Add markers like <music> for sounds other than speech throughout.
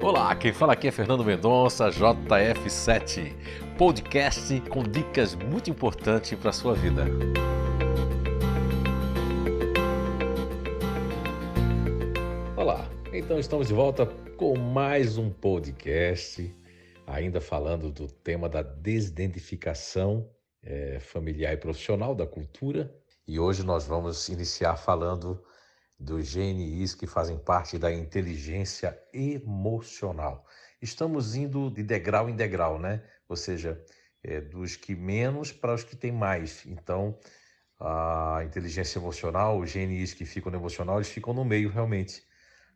Olá, quem fala aqui é Fernando Mendonça, JF7, podcast com dicas muito importantes para a sua vida. Olá, então estamos de volta com mais um podcast, ainda falando do tema da desidentificação é, familiar e profissional da cultura. E hoje nós vamos iniciar falando dos GNIs que fazem parte da inteligência emocional. Estamos indo de degrau em degrau, né? Ou seja, é, dos que menos para os que têm mais. Então, a inteligência emocional, os GNIs que ficam no emocional, eles ficam no meio realmente.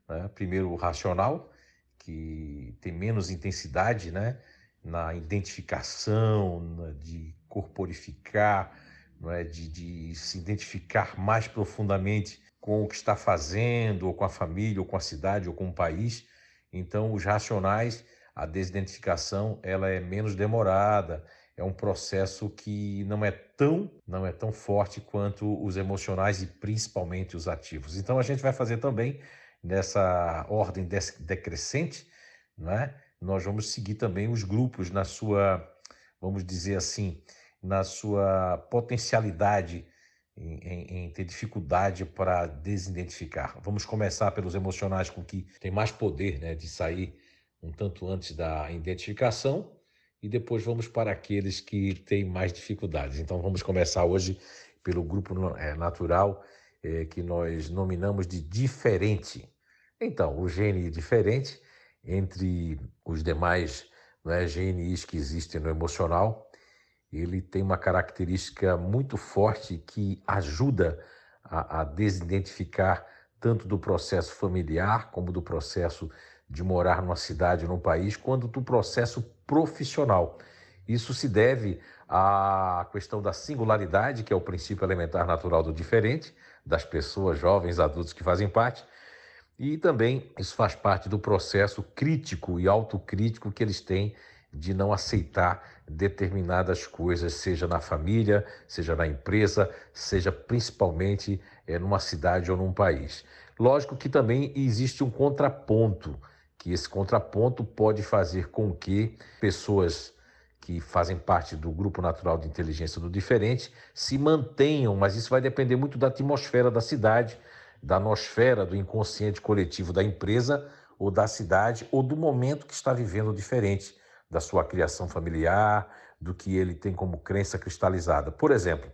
Né? Primeiro, o racional, que tem menos intensidade, né? Na identificação, de corporificar, é? de, de se identificar mais profundamente com o que está fazendo, ou com a família, ou com a cidade, ou com o país. Então, os racionais, a desidentificação, ela é menos demorada, é um processo que não é tão, não é tão forte quanto os emocionais e principalmente os ativos. Então, a gente vai fazer também nessa ordem decrescente, né? Nós vamos seguir também os grupos na sua, vamos dizer assim, na sua potencialidade em, em, ter dificuldade para desidentificar. Vamos começar pelos emocionais com que tem mais poder né, de sair um tanto antes da identificação e depois vamos para aqueles que têm mais dificuldades. Então vamos começar hoje pelo grupo é, natural é, que nós nominamos de diferente. Então, o gene diferente entre os demais né, GNIs que existem no emocional ele tem uma característica muito forte que ajuda a, a desidentificar tanto do processo familiar como do processo de morar numa cidade, num país, quanto do processo profissional. Isso se deve à questão da singularidade, que é o princípio elementar natural do diferente, das pessoas, jovens, adultos que fazem parte, e também isso faz parte do processo crítico e autocrítico que eles têm de não aceitar determinadas coisas, seja na família, seja na empresa, seja principalmente é, numa cidade ou num país. Lógico que também existe um contraponto, que esse contraponto pode fazer com que pessoas que fazem parte do grupo natural de inteligência do diferente se mantenham, mas isso vai depender muito da atmosfera da cidade, da nosfera do inconsciente coletivo da empresa ou da cidade ou do momento que está vivendo diferente da sua criação familiar, do que ele tem como crença cristalizada. Por exemplo,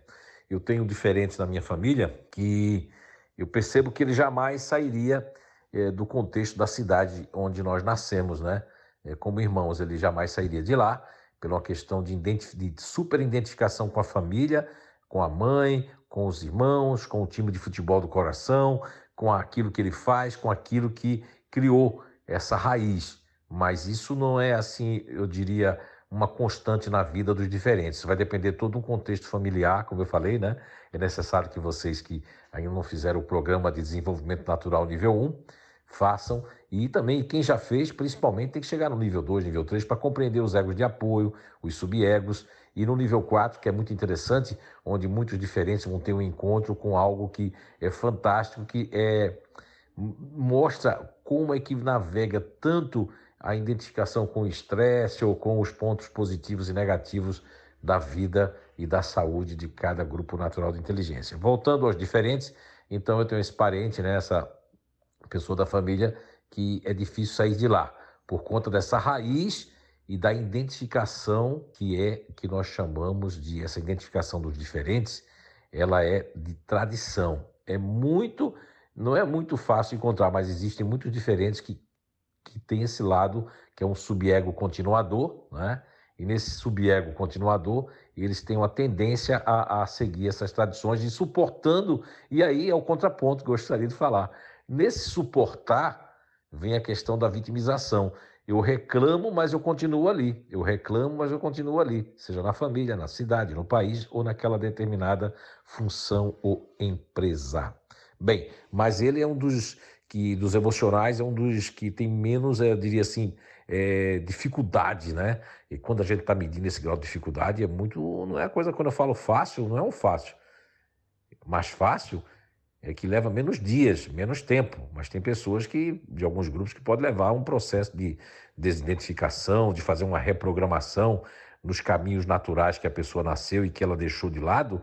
eu tenho diferentes na minha família que eu percebo que ele jamais sairia é, do contexto da cidade onde nós nascemos, né? É, como irmãos, ele jamais sairia de lá, pela questão de, de super identificação com a família, com a mãe, com os irmãos, com o time de futebol do coração, com aquilo que ele faz, com aquilo que criou essa raiz mas isso não é assim, eu diria, uma constante na vida dos diferentes. Vai depender todo um contexto familiar, como eu falei, né? É necessário que vocês que ainda não fizeram o programa de desenvolvimento natural nível 1 façam e também quem já fez, principalmente tem que chegar no nível 2, nível 3 para compreender os egos de apoio, os subegos e no nível 4, que é muito interessante, onde muitos diferentes vão ter um encontro com algo que é fantástico, que é mostra como é que navega tanto a identificação com o estresse ou com os pontos positivos e negativos da vida e da saúde de cada grupo natural de inteligência. Voltando aos diferentes, então eu tenho esse parente, né, essa pessoa da família, que é difícil sair de lá, por conta dessa raiz e da identificação que é que nós chamamos de essa identificação dos diferentes, ela é de tradição. É muito, não é muito fácil encontrar, mas existem muitos diferentes que que tem esse lado que é um subego continuador, né? E nesse subego continuador, eles têm uma tendência a, a seguir essas tradições e suportando, e aí é o contraponto que eu gostaria de falar. Nesse suportar, vem a questão da vitimização. Eu reclamo, mas eu continuo ali. Eu reclamo, mas eu continuo ali, seja na família, na cidade, no país ou naquela determinada função ou empresa. Bem, mas ele é um dos que dos emocionais é um dos que tem menos, eu diria assim, é, dificuldade, né? E quando a gente está medindo esse grau de dificuldade, é muito, não é coisa, quando eu falo fácil, não é um fácil. Mais fácil é que leva menos dias, menos tempo, mas tem pessoas que, de alguns grupos, que pode levar um processo de desidentificação, de fazer uma reprogramação nos caminhos naturais que a pessoa nasceu e que ela deixou de lado.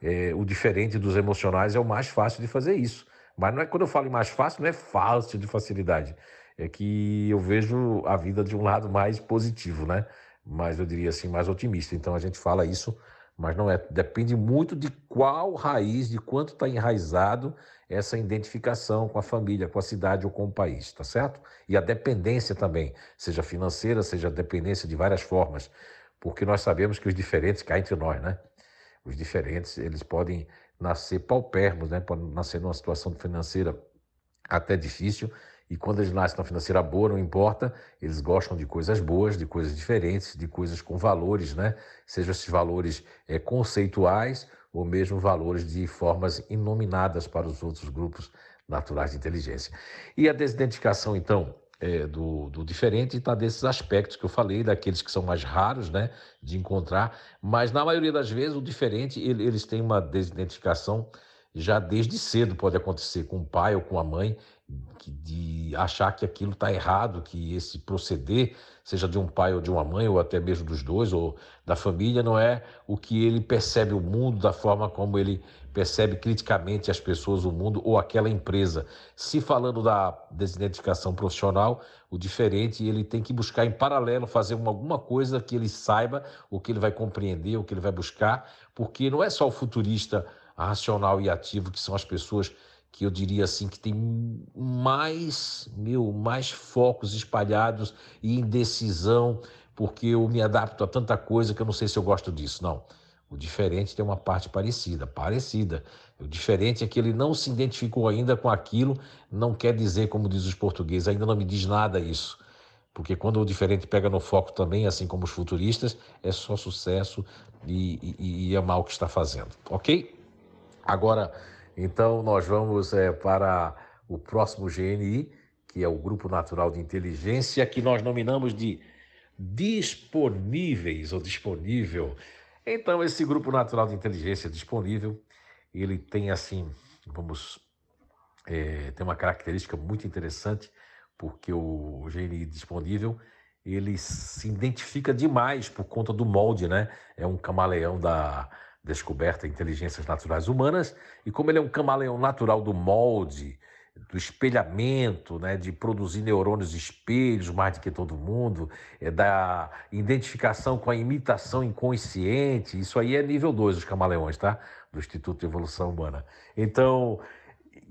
É, o diferente dos emocionais é o mais fácil de fazer isso. Mas não é quando eu falo mais fácil, não é fácil de facilidade. É que eu vejo a vida de um lado mais positivo, né? Mas eu diria assim, mais otimista. Então a gente fala isso mas não é. Depende muito de qual raiz, de quanto está enraizado essa identificação com a família, com a cidade ou com o país, tá certo? E a dependência também, seja financeira, seja dependência de várias formas, porque nós sabemos que os diferentes cá entre nós, né? Os diferentes, eles podem nascer paupérrimos, né? Podem nascer numa situação financeira até difícil, e quando eles nascem na financeira boa, não importa, eles gostam de coisas boas, de coisas diferentes, de coisas com valores, né? Sejam esses valores é, conceituais ou mesmo valores de formas inominadas para os outros grupos naturais de inteligência. E a desidentificação, então, é, do, do, diferente está desses aspectos que eu falei, daqueles que são mais raros né, de encontrar, mas na maioria das vezes o diferente, ele, eles têm uma desidentificação já desde cedo, pode acontecer com o pai ou com a mãe, de achar que aquilo está errado, que esse proceder, seja de um pai ou de uma mãe, ou até mesmo dos dois, ou da família, não é o que ele percebe o mundo, da forma como ele percebe criticamente as pessoas, o mundo ou aquela empresa. Se falando da desidentificação profissional, o diferente, ele tem que buscar em paralelo fazer uma, alguma coisa que ele saiba, o que ele vai compreender, o que ele vai buscar, porque não é só o futurista racional e ativo que são as pessoas que eu diria assim que tem mais, meu, mais focos espalhados e indecisão, porque eu me adapto a tanta coisa que eu não sei se eu gosto disso. Não. O diferente tem uma parte parecida, parecida. O diferente é que ele não se identificou ainda com aquilo, não quer dizer, como diz os portugueses, ainda não me diz nada isso. Porque quando o diferente pega no foco também, assim como os futuristas, é só sucesso e, e, e amar o que está fazendo, ok? Agora, então, nós vamos é, para o próximo GNI, que é o Grupo Natural de Inteligência, que nós nominamos de disponíveis ou disponível. Então, esse Grupo Natural de Inteligência disponível, ele tem assim, vamos, é, tem uma característica muito interessante, porque o GNI disponível, ele se identifica demais por conta do molde, né? É um camaleão da descoberta de inteligências naturais humanas, e como ele é um camaleão natural do molde, do espelhamento, né, de produzir neurônios espelhos mais do que todo mundo, é da identificação com a imitação inconsciente, isso aí é nível 2 dos camaleões, tá? Do Instituto de Evolução Humana. Então,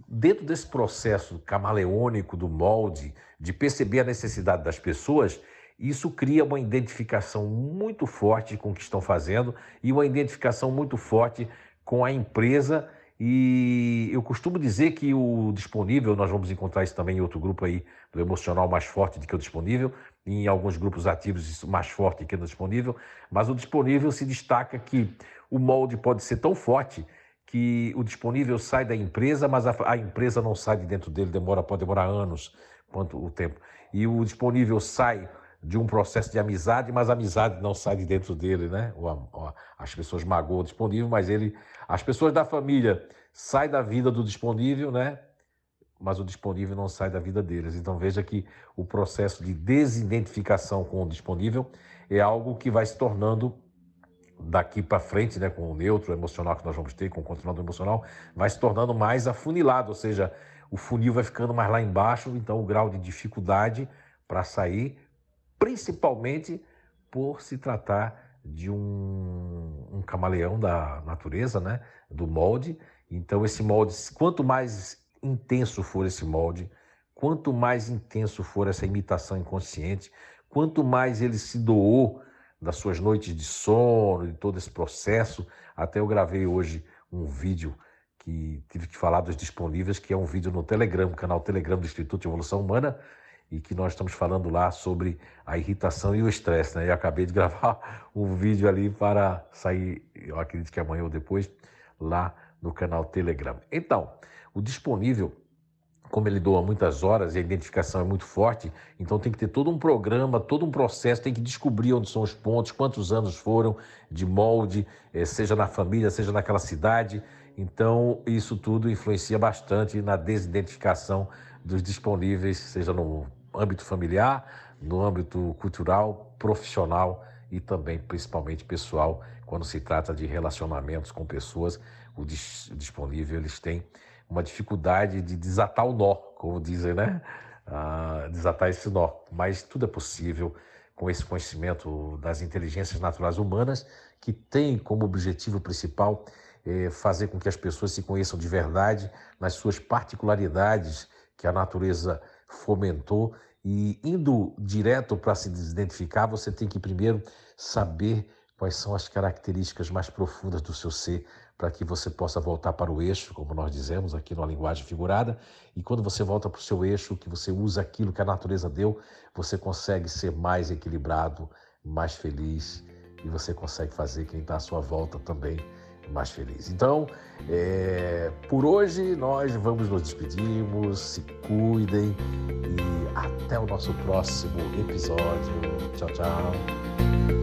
dentro desse processo camaleônico do molde, de perceber a necessidade das pessoas, isso cria uma identificação muito forte com o que estão fazendo e uma identificação muito forte com a empresa. E eu costumo dizer que o disponível, nós vamos encontrar isso também em outro grupo aí, do emocional mais forte do que o disponível, em alguns grupos ativos isso mais forte do que o disponível, mas o disponível se destaca que o molde pode ser tão forte que o disponível sai da empresa, mas a, a empresa não sai de dentro dele, demora, pode demorar anos, quanto o tempo. E o disponível sai de um processo de amizade, mas a amizade não sai de dentro dele, né? As pessoas magoam o disponível, mas ele, as pessoas da família saem da vida do disponível, né? Mas o disponível não sai da vida deles. Então veja que o processo de desidentificação com o disponível é algo que vai se tornando daqui para frente, né, com o neutro emocional que nós vamos ter, com o controlador emocional, vai se tornando mais afunilado, ou seja, o funil vai ficando mais lá embaixo, então o grau de dificuldade para sair principalmente por se tratar de um, um camaleão da natureza, né? do molde. Então, esse molde, quanto mais intenso for esse molde, quanto mais intenso for essa imitação inconsciente, quanto mais ele se doou das suas noites de sono, de todo esse processo. Até eu gravei hoje um vídeo que tive que falar dos disponíveis, que é um vídeo no Telegram, canal Telegram do Instituto de Evolução Humana, e que nós estamos falando lá sobre a irritação e o estresse. Né? Eu acabei de <laughs> gravar um vídeo ali para sair, eu acredito que amanhã ou depois, lá no canal Telegram. Então, o disponível, como ele doa muitas horas e a identificação é muito forte, então tem que ter todo um programa, todo um processo, tem que descobrir onde são os pontos, quantos anos foram de molde, eh, seja na família, seja naquela cidade. Então, isso tudo influencia bastante na desidentificação dos disponíveis, seja no âmbito familiar, no âmbito cultural, profissional e também, principalmente, pessoal, quando se trata de relacionamentos com pessoas, o disponível eles têm uma dificuldade de desatar o nó, como dizem, né? Ah, desatar esse nó. Mas tudo é possível com esse conhecimento das inteligências naturais humanas, que tem como objetivo principal eh, fazer com que as pessoas se conheçam de verdade nas suas particularidades que a natureza fomentou e indo direto para se desidentificar, você tem que primeiro saber quais são as características mais profundas do seu ser, para que você possa voltar para o eixo, como nós dizemos aqui na linguagem figurada. E quando você volta para o seu eixo, que você usa aquilo que a natureza deu, você consegue ser mais equilibrado, mais feliz e você consegue fazer quem está à sua volta também mais feliz. Então, é, por hoje nós vamos nos despedirmos, se cuidem e até o nosso próximo episódio. Tchau, tchau.